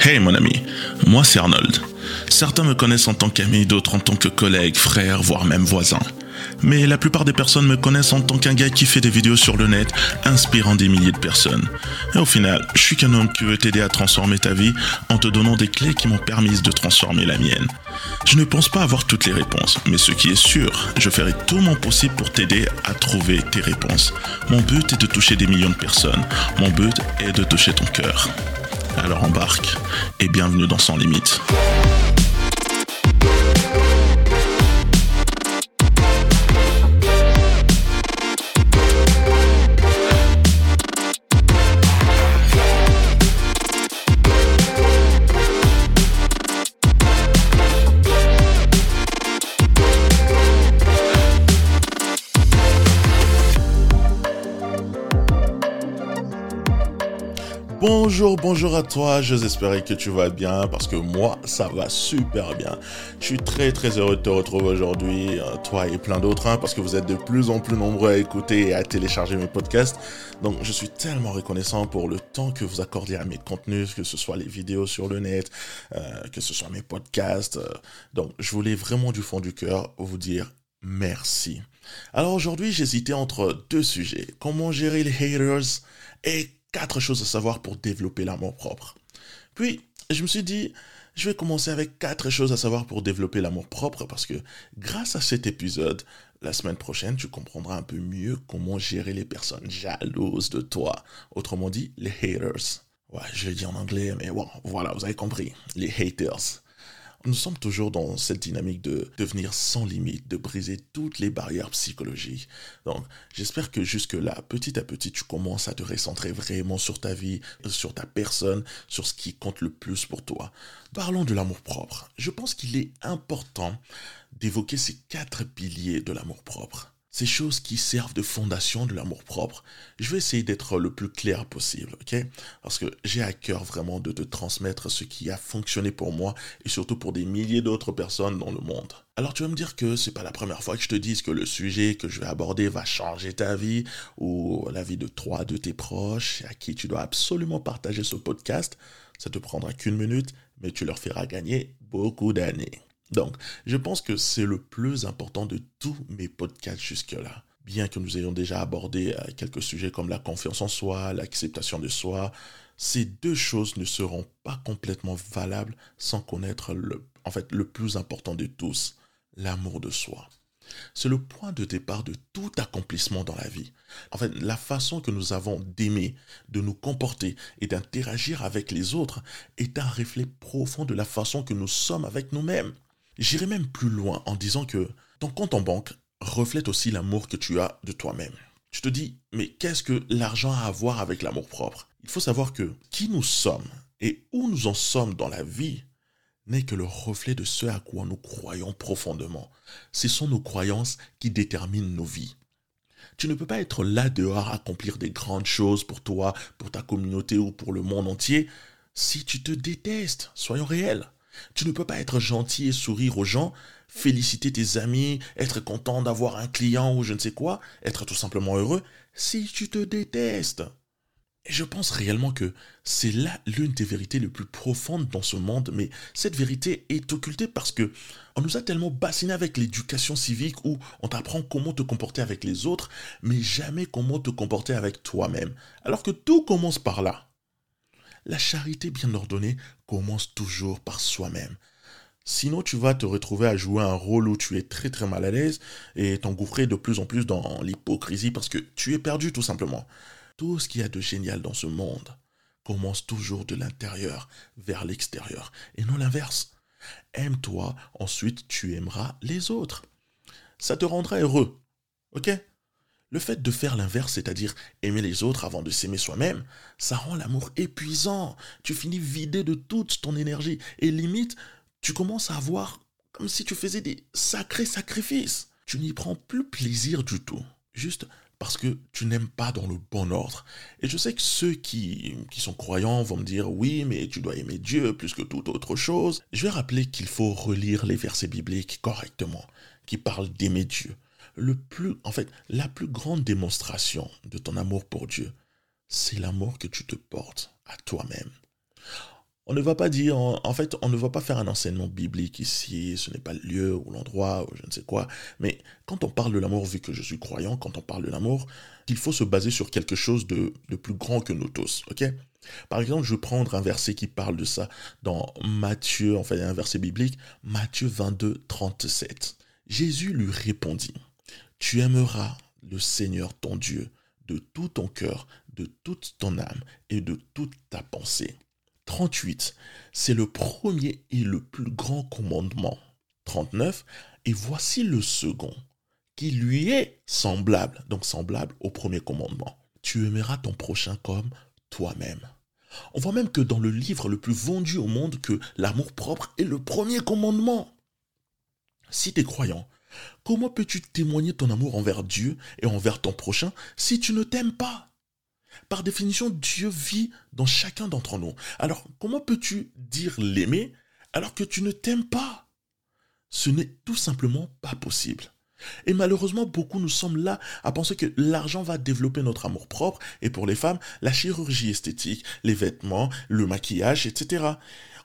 Hey mon ami, moi c'est Arnold. Certains me connaissent en tant qu'ami, d'autres en tant que collègue, frère, voire même voisin. Mais la plupart des personnes me connaissent en tant qu'un gars qui fait des vidéos sur le net, inspirant des milliers de personnes. Et au final, je suis qu'un homme qui veut t'aider à transformer ta vie en te donnant des clés qui m'ont permis de transformer la mienne. Je ne pense pas avoir toutes les réponses, mais ce qui est sûr, je ferai tout mon possible pour t'aider à trouver tes réponses. Mon but est de toucher des millions de personnes. Mon but est de toucher ton cœur. Alors embarque et bienvenue dans Sans Limite. Bonjour, bonjour à toi, j'espère que tu vas bien parce que moi ça va super bien. Je suis très très heureux de te retrouver aujourd'hui, euh, toi et plein d'autres, hein, parce que vous êtes de plus en plus nombreux à écouter et à télécharger mes podcasts. Donc je suis tellement reconnaissant pour le temps que vous accordez à mes contenus, que ce soit les vidéos sur le net, euh, que ce soit mes podcasts. Euh. donc je voulais vraiment du fond du cœur vous dire merci. Alors aujourd'hui j'hésitais entre deux sujets, comment gérer les haters et quatre choses à savoir pour développer l'amour propre. Puis, je me suis dit, je vais commencer avec quatre choses à savoir pour développer l'amour propre parce que grâce à cet épisode, la semaine prochaine, tu comprendras un peu mieux comment gérer les personnes jalouses de toi. Autrement dit, les haters. Ouais, je l'ai en anglais, mais bon, voilà, vous avez compris. Les haters. Nous sommes toujours dans cette dynamique de devenir sans limite, de briser toutes les barrières psychologiques. Donc, j'espère que jusque-là, petit à petit, tu commences à te recentrer vraiment sur ta vie, sur ta personne, sur ce qui compte le plus pour toi. Parlons de l'amour propre. Je pense qu'il est important d'évoquer ces quatre piliers de l'amour propre ces choses qui servent de fondation de l'amour propre. Je vais essayer d'être le plus clair possible, ok? Parce que j'ai à cœur vraiment de te transmettre ce qui a fonctionné pour moi et surtout pour des milliers d'autres personnes dans le monde. Alors tu vas me dire que c'est pas la première fois que je te dise que le sujet que je vais aborder va changer ta vie ou la vie de trois de tes proches à qui tu dois absolument partager ce podcast. Ça te prendra qu'une minute, mais tu leur feras gagner beaucoup d'années. Donc, je pense que c'est le plus important de tous mes podcasts jusque-là. Bien que nous ayons déjà abordé euh, quelques sujets comme la confiance en soi, l'acceptation de soi, ces deux choses ne seront pas complètement valables sans connaître le, en fait, le plus important de tous, l'amour de soi. C'est le point de départ de tout accomplissement dans la vie. En fait, la façon que nous avons d'aimer, de nous comporter et d'interagir avec les autres est un reflet profond de la façon que nous sommes avec nous-mêmes. J'irai même plus loin en disant que ton compte en banque reflète aussi l'amour que tu as de toi-même. Tu te dis, mais qu'est-ce que l'argent a à voir avec l'amour propre? Il faut savoir que qui nous sommes et où nous en sommes dans la vie n'est que le reflet de ce à quoi nous croyons profondément. Ce sont nos croyances qui déterminent nos vies. Tu ne peux pas être là dehors à accomplir des grandes choses pour toi, pour ta communauté ou pour le monde entier si tu te détestes. Soyons réels. Tu ne peux pas être gentil et sourire aux gens, féliciter tes amis, être content d'avoir un client ou je ne sais quoi, être tout simplement heureux, si tu te détestes. Et je pense réellement que c'est là l'une des vérités les plus profondes dans ce monde, mais cette vérité est occultée parce que on nous a tellement bassiné avec l'éducation civique où on t'apprend comment te comporter avec les autres, mais jamais comment te comporter avec toi-même. Alors que tout commence par là. La charité bien ordonnée commence toujours par soi-même. Sinon, tu vas te retrouver à jouer un rôle où tu es très très mal à l'aise et t'engouffrer de plus en plus dans l'hypocrisie parce que tu es perdu tout simplement. Tout ce qu'il y a de génial dans ce monde commence toujours de l'intérieur vers l'extérieur et non l'inverse. Aime-toi, ensuite tu aimeras les autres. Ça te rendra heureux. Ok? Le fait de faire l'inverse, c'est-à-dire aimer les autres avant de s'aimer soi-même, ça rend l'amour épuisant. Tu finis vidé de toute ton énergie. Et limite, tu commences à voir comme si tu faisais des sacrés sacrifices. Tu n'y prends plus plaisir du tout. Juste parce que tu n'aimes pas dans le bon ordre. Et je sais que ceux qui, qui sont croyants vont me dire oui, mais tu dois aimer Dieu plus que toute autre chose. Je vais rappeler qu'il faut relire les versets bibliques correctement, qui parlent d'aimer Dieu. Le plus, en fait, la plus grande démonstration de ton amour pour Dieu, c'est l'amour que tu te portes à toi-même. On ne va pas dire, en, fait, on ne va pas faire un enseignement biblique ici, ce n'est pas le lieu ou l'endroit ou je ne sais quoi, mais quand on parle de l'amour, vu que je suis croyant, quand on parle de l'amour, il faut se baser sur quelque chose de, plus grand que nous tous, ok? Par exemple, je vais prendre un verset qui parle de ça dans Matthieu, enfin un verset biblique, Matthieu 22, 37. Jésus lui répondit, Tu aimeras le Seigneur ton Dieu de tout ton cœur, de toute ton âme et de toute ta pensée. 38, c'est le premier et le plus grand commandement. 39, et voici le second, qui lui est semblable, donc semblable au premier commandement. Tu aimeras ton prochain comme toi-même. On voit même que dans le livre le plus vendu au monde, que l'amour propre est le premier commandement. Si tu es croyant, comment peux-tu témoigner ton amour envers Dieu et envers ton prochain si tu ne t'aimes pas? Par définition, Dieu vit dans chacun d'entre nous. Alors, comment peux-tu dire l'aimer alors que tu ne t'aimes pas? Ce n'est tout simplement pas possible. Et malheureusement, beaucoup nous sommes là à penser que l'argent va développer notre amour propre, et pour les femmes, la chirurgie esthétique, les vêtements, le maquillage, etc.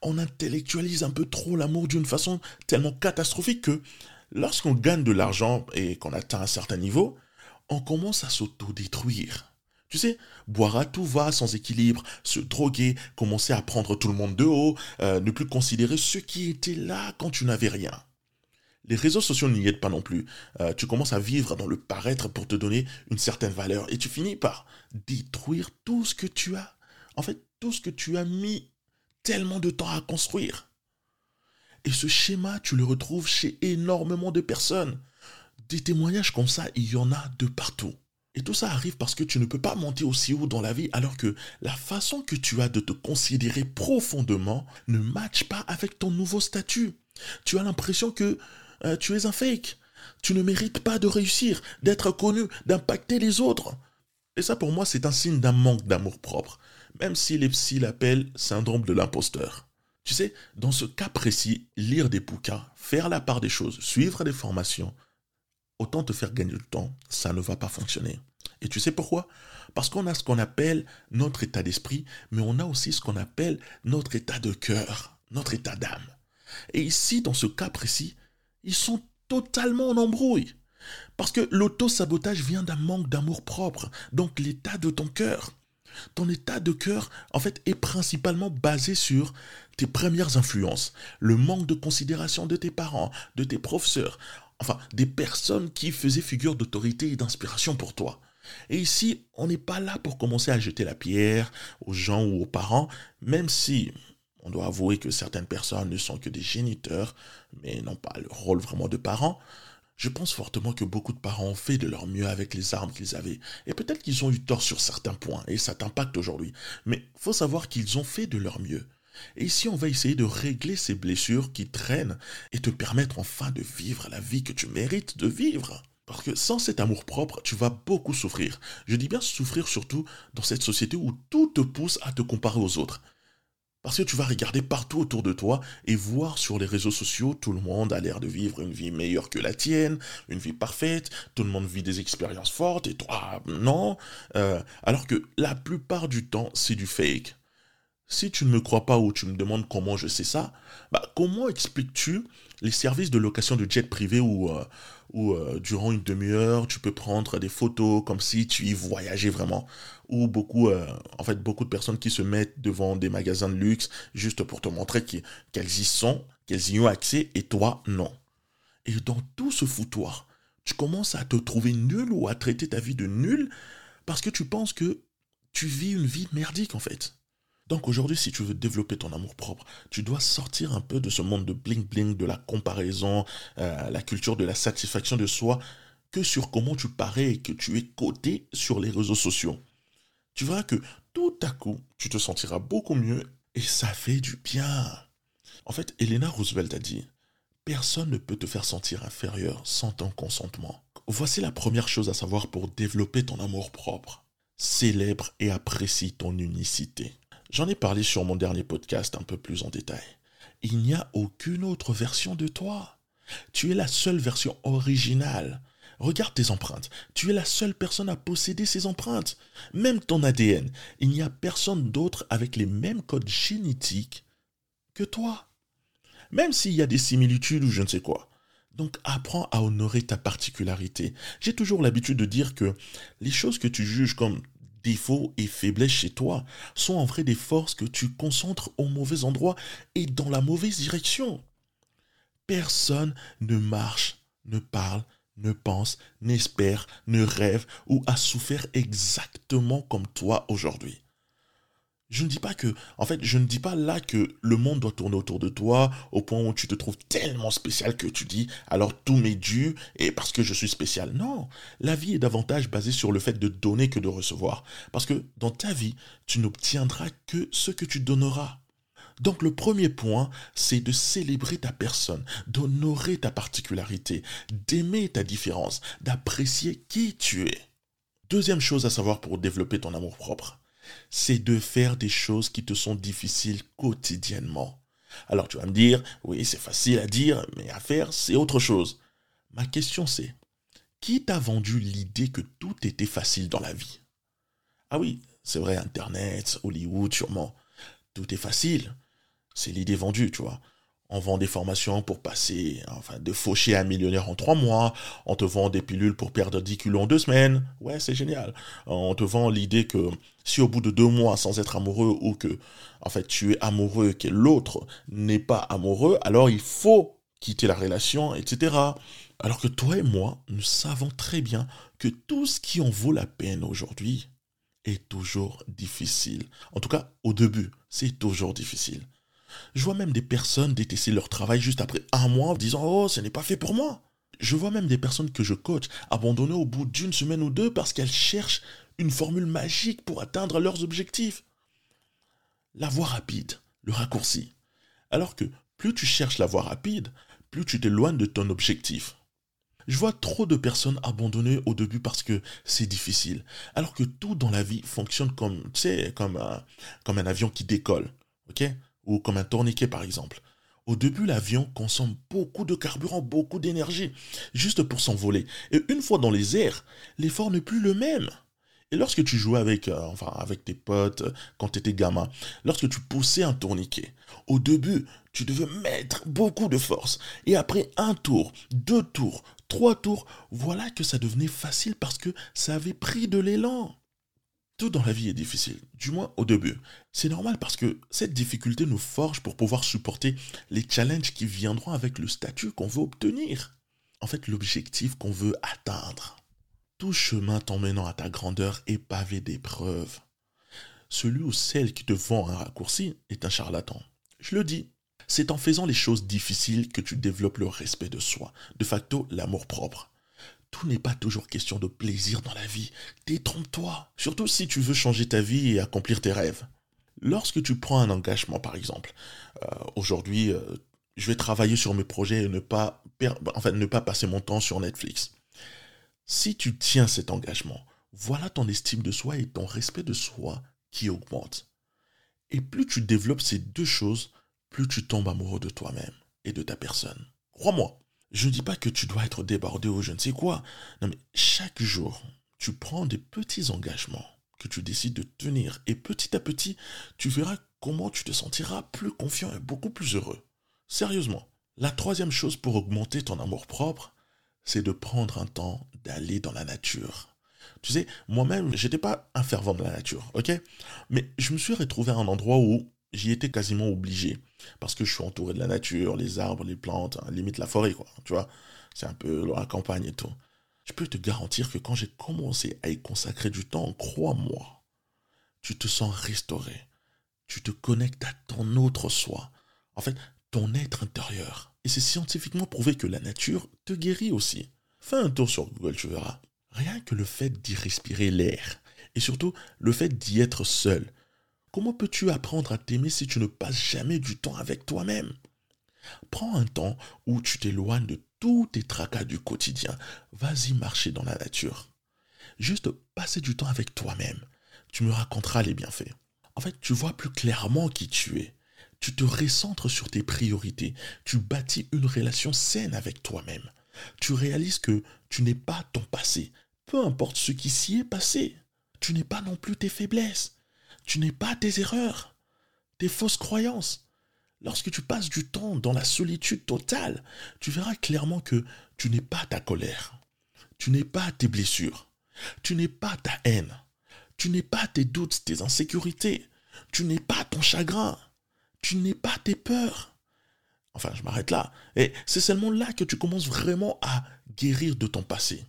On intellectualise un peu trop l'amour d'une façon tellement catastrophique que lorsqu'on gagne de l'argent et qu'on atteint un certain niveau, on commence à s'autodétruire. Tu sais, boire à tout va, sans équilibre, se droguer, commencer à prendre tout le monde de haut, euh, ne plus considérer ceux qui étaient là quand tu n'avais rien. Les réseaux sociaux n'y aident pas non plus. Euh, tu commences à vivre dans le paraître pour te donner une certaine valeur et tu finis par détruire tout ce que tu as. En fait, tout ce que tu as mis tellement de temps à construire. Et ce schéma, tu le retrouves chez énormément de personnes. Des témoignages comme ça, il y en a de partout. Et tout ça arrive parce que tu ne peux pas monter aussi haut dans la vie alors que la façon que tu as de te considérer profondément ne matche pas avec ton nouveau statut. Tu as l'impression que euh, tu es un fake. Tu ne mérites pas de réussir, d'être connu, d'impacter les autres. Et ça pour moi c'est un signe d'un manque d'amour propre, même si les psys l'appellent syndrome de l'imposteur. Tu sais, dans ce cas précis, lire des bouquins, faire la part des choses, suivre des formations, autant te faire gagner du temps, ça ne va pas fonctionner. Et tu sais pourquoi? Parce qu'on a ce qu'on appelle notre état d'esprit, mais on a aussi ce qu'on appelle notre état de cœur, notre état d'âme. Et ici, dans ce cas précis, ils sont totalement en embrouille. Parce que l'auto-sabotage vient d'un manque d'amour propre, donc l'état de ton cœur. Ton état de cœur, en fait, est principalement basé sur tes premières influences, le manque de considération de tes parents, de tes professeurs, enfin, des personnes qui faisaient figure d'autorité et d'inspiration pour toi. Et ici, on n'est pas là pour commencer à jeter la pierre aux gens ou aux parents, même si on doit avouer que certaines personnes ne sont que des géniteurs, mais n'ont pas le rôle vraiment de parents. Je pense fortement que beaucoup de parents ont fait de leur mieux avec les armes qu'ils avaient. Et peut-être qu'ils ont eu tort sur certains points, et ça t'impacte aujourd'hui. Mais faut savoir qu'ils ont fait de leur mieux. Et ici, on va essayer de régler ces blessures qui traînent et te permettre enfin de vivre la vie que tu mérites de vivre? Parce que sans cet amour propre, tu vas beaucoup souffrir. Je dis bien souffrir surtout dans cette société où tout te pousse à te comparer aux autres. Parce que tu vas regarder partout autour de toi et voir sur les réseaux sociaux, tout le monde a l'air de vivre une vie meilleure que la tienne, une vie parfaite, tout le monde vit des expériences fortes et toi, non. Euh, alors que la plupart du temps, c'est du fake. Si tu ne me crois pas ou tu me demandes comment je sais ça, bah comment expliques-tu les services de location de jet privé où, euh, euh, durant une demi-heure tu peux prendre des photos comme si tu y voyageais vraiment? Ou beaucoup euh, en fait beaucoup de personnes qui se mettent devant des magasins de luxe juste pour te montrer qu'elles y sont, qu'elles y ont accès et toi non. Et dans tout ce foutoir, tu commences à te trouver nul ou à traiter ta vie de nul parce que tu penses que tu vis une vie merdique en fait. Donc aujourd'hui, si tu veux développer ton amour propre, tu dois sortir un peu de ce monde de bling-bling, de la comparaison, euh, la culture de la satisfaction de soi, que sur comment tu parais et que tu es coté sur les réseaux sociaux. Tu verras que tout à coup, tu te sentiras beaucoup mieux et ça fait du bien. En fait, Elena Roosevelt a dit, Personne ne peut te faire sentir inférieur sans ton consentement. Voici la première chose à savoir pour développer ton amour propre. Célèbre et apprécie ton unicité. J'en ai parlé sur mon dernier podcast un peu plus en détail. Il n'y a aucune autre version de toi. Tu es la seule version originale. Regarde tes empreintes. Tu es la seule personne à posséder ces empreintes. Même ton ADN. Il n'y a personne d'autre avec les mêmes codes génétiques que toi. Même s'il y a des similitudes ou je ne sais quoi. Donc apprends à honorer ta particularité. J'ai toujours l'habitude de dire que les choses que tu juges comme défauts et faiblesses chez toi sont en vrai des forces que tu concentres au mauvais endroit et dans la mauvaise direction. Personne ne marche, ne parle, ne pense, n'espère, ne rêve ou a souffert exactement comme toi aujourd'hui. Je ne dis pas que, en fait, je ne dis pas là que le monde doit tourner autour de toi au point où tu te trouves tellement spécial que tu dis alors tout m'est dû et parce que je suis spécial. Non, la vie est davantage basée sur le fait de donner que de recevoir. Parce que dans ta vie, tu n'obtiendras que ce que tu donneras. Donc le premier point, c'est de célébrer ta personne, d'honorer ta particularité, d'aimer ta différence, d'apprécier qui tu es. Deuxième chose à savoir pour développer ton amour propre c'est de faire des choses qui te sont difficiles quotidiennement. Alors tu vas me dire, oui, c'est facile à dire, mais à faire, c'est autre chose. Ma question c'est, qui t'a vendu l'idée que tout était facile dans la vie? Ah oui, c'est vrai, Internet, Hollywood, sûrement. Tout est facile. C'est l'idée vendue, tu vois on vend des formations pour passer, enfin, de faucher un millionnaire en trois mois. On te vend des pilules pour perdre 10 kilos en deux semaines. Ouais, c'est génial. On te vend l'idée que si au bout de deux mois sans être amoureux ou que, en fait, tu es amoureux et que l'autre n'est pas amoureux, alors il faut quitter la relation, etc. Alors que toi et moi, nous savons très bien que tout ce qui en vaut la peine aujourd'hui est toujours difficile. En tout cas, au début, c'est toujours difficile. Je vois même des personnes détester leur travail juste après un mois en disant Oh, ce n'est pas fait pour moi. Je vois même des personnes que je coach abandonner au bout d'une semaine ou deux parce qu'elles cherchent une formule magique pour atteindre leurs objectifs. La voie rapide, le raccourci. Alors que plus tu cherches la voie rapide, plus tu t'éloignes de ton objectif. Je vois trop de personnes abandonner au début parce que c'est difficile, alors que tout dans la vie fonctionne comme, comme un, comme un avion qui décolle. ok? Ou comme un tourniquet par exemple. Au début, l'avion consomme beaucoup de carburant, beaucoup d'énergie, juste pour s'envoler. Et une fois dans les airs, l'effort n'est plus le même. Et lorsque tu jouais avec, euh, enfin, avec tes potes euh, quand tu étais gamin, lorsque tu poussais un tourniquet, au début, tu devais mettre beaucoup de force. Et après un tour, deux tours, trois tours, voilà que ça devenait facile parce que ça avait pris de l'élan. Tout dans la vie est difficile, du moins au début. C'est normal parce que cette difficulté nous forge pour pouvoir supporter les challenges qui viendront avec le statut qu'on veut obtenir. En fait, l'objectif qu'on veut atteindre. Tout chemin t'emmenant à ta grandeur est pavé d'épreuves. Celui ou celle qui te vend un raccourci est un charlatan. Je le dis, c'est en faisant les choses difficiles que tu développes le respect de soi, de facto l'amour propre tout n'est pas toujours question de plaisir dans la vie. Détrompe-toi. Surtout si tu veux changer ta vie et accomplir tes rêves. Lorsque tu prends un engagement, par exemple, euh, aujourd'hui, euh, je vais travailler sur mes projets et ne pas, enfin, ne pas passer mon temps sur Netflix. Si tu tiens cet engagement, voilà ton estime de soi et ton respect de soi qui augmente. Et plus tu développes ces deux choses, plus tu tombes amoureux de toi-même et de ta personne. Crois-moi, je ne dis pas que tu dois être débordé ou je ne sais quoi? Non, mais chaque jour, tu prends des petits engagements que tu décides de tenir. Et petit à petit, tu verras comment tu te sentiras plus confiant et beaucoup plus heureux. Sérieusement. La troisième chose pour augmenter ton amour propre, c'est de prendre un temps d'aller dans la nature. Tu sais, moi-même, j'étais pas un fervent de la nature, ok? Mais je me suis retrouvé à un endroit où j'y étais quasiment obligé. Parce que je suis entouré de la nature, les arbres, les plantes, hein, limite la forêt, quoi. Tu vois, c'est un peu la campagne et tout. Je peux te garantir que quand j'ai commencé à y consacrer du temps, crois-moi, tu te sens restauré. Tu te connectes à ton autre soi. En fait, ton être intérieur. Et c'est scientifiquement prouvé que la nature te guérit aussi. Fais un tour sur Google, tu verras. Rien que le fait d'y respirer l'air, et surtout le fait d'y être seul, Comment peux-tu apprendre à t'aimer si tu ne passes jamais du temps avec toi-même? Prends un temps où tu t'éloignes de tous tes tracas du quotidien. Vas-y marcher dans la nature. Juste passer du temps avec toi-même. Tu me raconteras les bienfaits. En fait, tu vois plus clairement qui tu es. Tu te recentres sur tes priorités. Tu bâtis une relation saine avec toi-même. Tu réalises que tu n'es pas ton passé, peu importe ce qui s'y est passé. Tu n'es pas non plus tes faiblesses. Tu n'es pas tes erreurs, tes fausses croyances. Lorsque tu passes du temps dans la solitude totale, tu verras clairement que tu n'es pas ta colère, tu n'es pas tes blessures, tu n'es pas ta haine, tu n'es pas tes doutes, tes insécurités, tu n'es pas ton chagrin, tu n'es pas tes peurs. Enfin, je m'arrête là. Et c'est seulement là que tu commences vraiment à guérir de ton passé.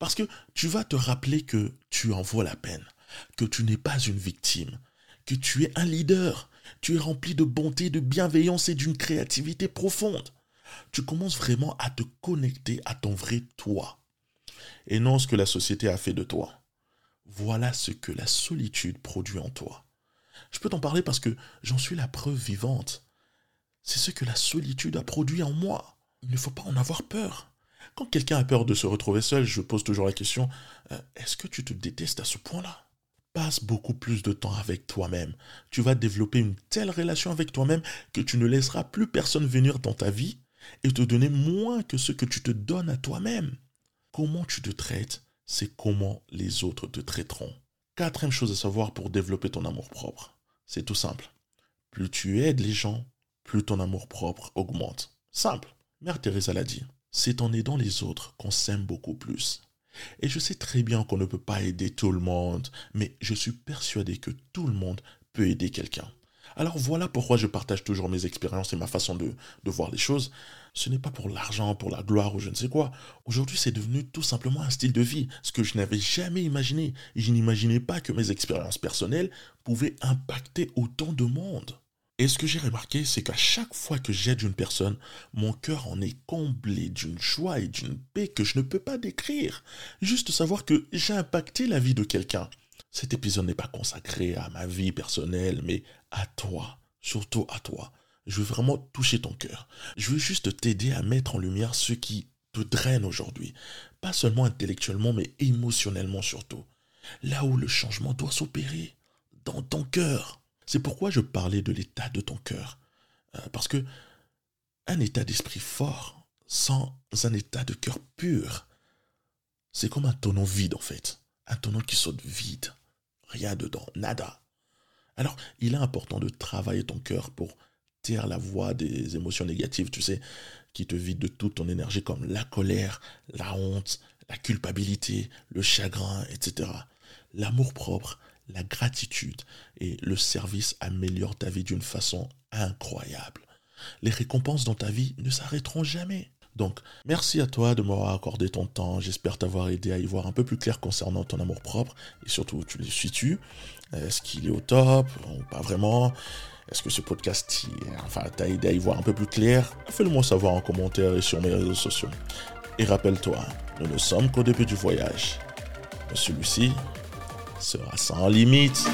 Parce que tu vas te rappeler que tu en vaux la peine, que tu n'es pas une victime, que tu es un leader, tu es rempli de bonté, de bienveillance et d'une créativité profonde. Tu commences vraiment à te connecter à ton vrai toi. Et non ce que la société a fait de toi. Voilà ce que la solitude produit en toi. Je peux t'en parler parce que j'en suis la preuve vivante. C'est ce que la solitude a produit en moi. Il ne faut pas en avoir peur. Quand quelqu'un a peur de se retrouver seul, je pose toujours la question, euh, est-ce que tu te détestes à ce point-là? Passe beaucoup plus de temps avec toi-même. Tu vas développer une telle relation avec toi-même que tu ne laisseras plus personne venir dans ta vie et te donner moins que ce que tu te donnes à toi-même. Comment tu te traites, c'est comment les autres te traiteront. Quatrième chose à savoir pour développer ton amour-propre, c'est tout simple. Plus tu aides les gens, plus ton amour-propre augmente. Simple. Mère Teresa l'a dit. C'est en aidant les autres qu'on s'aime beaucoup plus. Et je sais très bien qu'on ne peut pas aider tout le monde, mais je suis persuadé que tout le monde peut aider quelqu'un. Alors voilà pourquoi je partage toujours mes expériences et ma façon de, voir les choses. Ce n'est pas pour l'argent, pour la gloire ou je ne sais quoi. Aujourd'hui, c'est devenu tout simplement un style de vie, ce que je n'avais jamais imaginé. Et je n'imaginais pas que mes expériences personnelles pouvaient impacter autant de monde. Et ce que j'ai remarqué, c'est qu'à chaque fois que j'aide une personne, mon cœur en est comblé d'une joie et d'une paix que je ne peux pas décrire. Juste savoir que j'ai impacté la vie de quelqu'un. Cet épisode n'est pas consacré à ma vie personnelle, mais à toi, surtout à toi. Je veux vraiment toucher ton cœur. Je veux juste t'aider à mettre en lumière ce qui te draine aujourd'hui. Pas seulement intellectuellement, mais émotionnellement surtout. Là où le changement doit s'opérer, dans ton cœur. C'est pourquoi je parlais de l'état de ton cœur. Euh, parce que un état d'esprit fort sans un état de cœur pur, c'est comme un tonneau vide en fait. Un tonneau qui saute vide. Rien dedans, nada. Alors, il est important de travailler ton cœur pour taire la voix des émotions négatives, tu sais, qui te vident de toute ton énergie comme la colère, la honte, la culpabilité, le chagrin, etc. L'amour propre, la gratitude et le service améliorent ta vie d'une façon incroyable. Les récompenses dans ta vie ne s'arrêteront jamais. Donc, merci à toi de m'avoir accordé ton temps. J'espère t'avoir aidé à y voir un peu plus clair concernant ton amour propre. Et surtout, tu le suis-tu Est-ce qu'il est au top ou pas vraiment? Est-ce que ce podcast enfin, t'a aidé à y voir un peu plus clair? Fais-le moi savoir en commentaire et sur mes réseaux sociaux. Et rappelle-toi, nous ne sommes qu'au début du voyage. Celui-ci sera sans limite.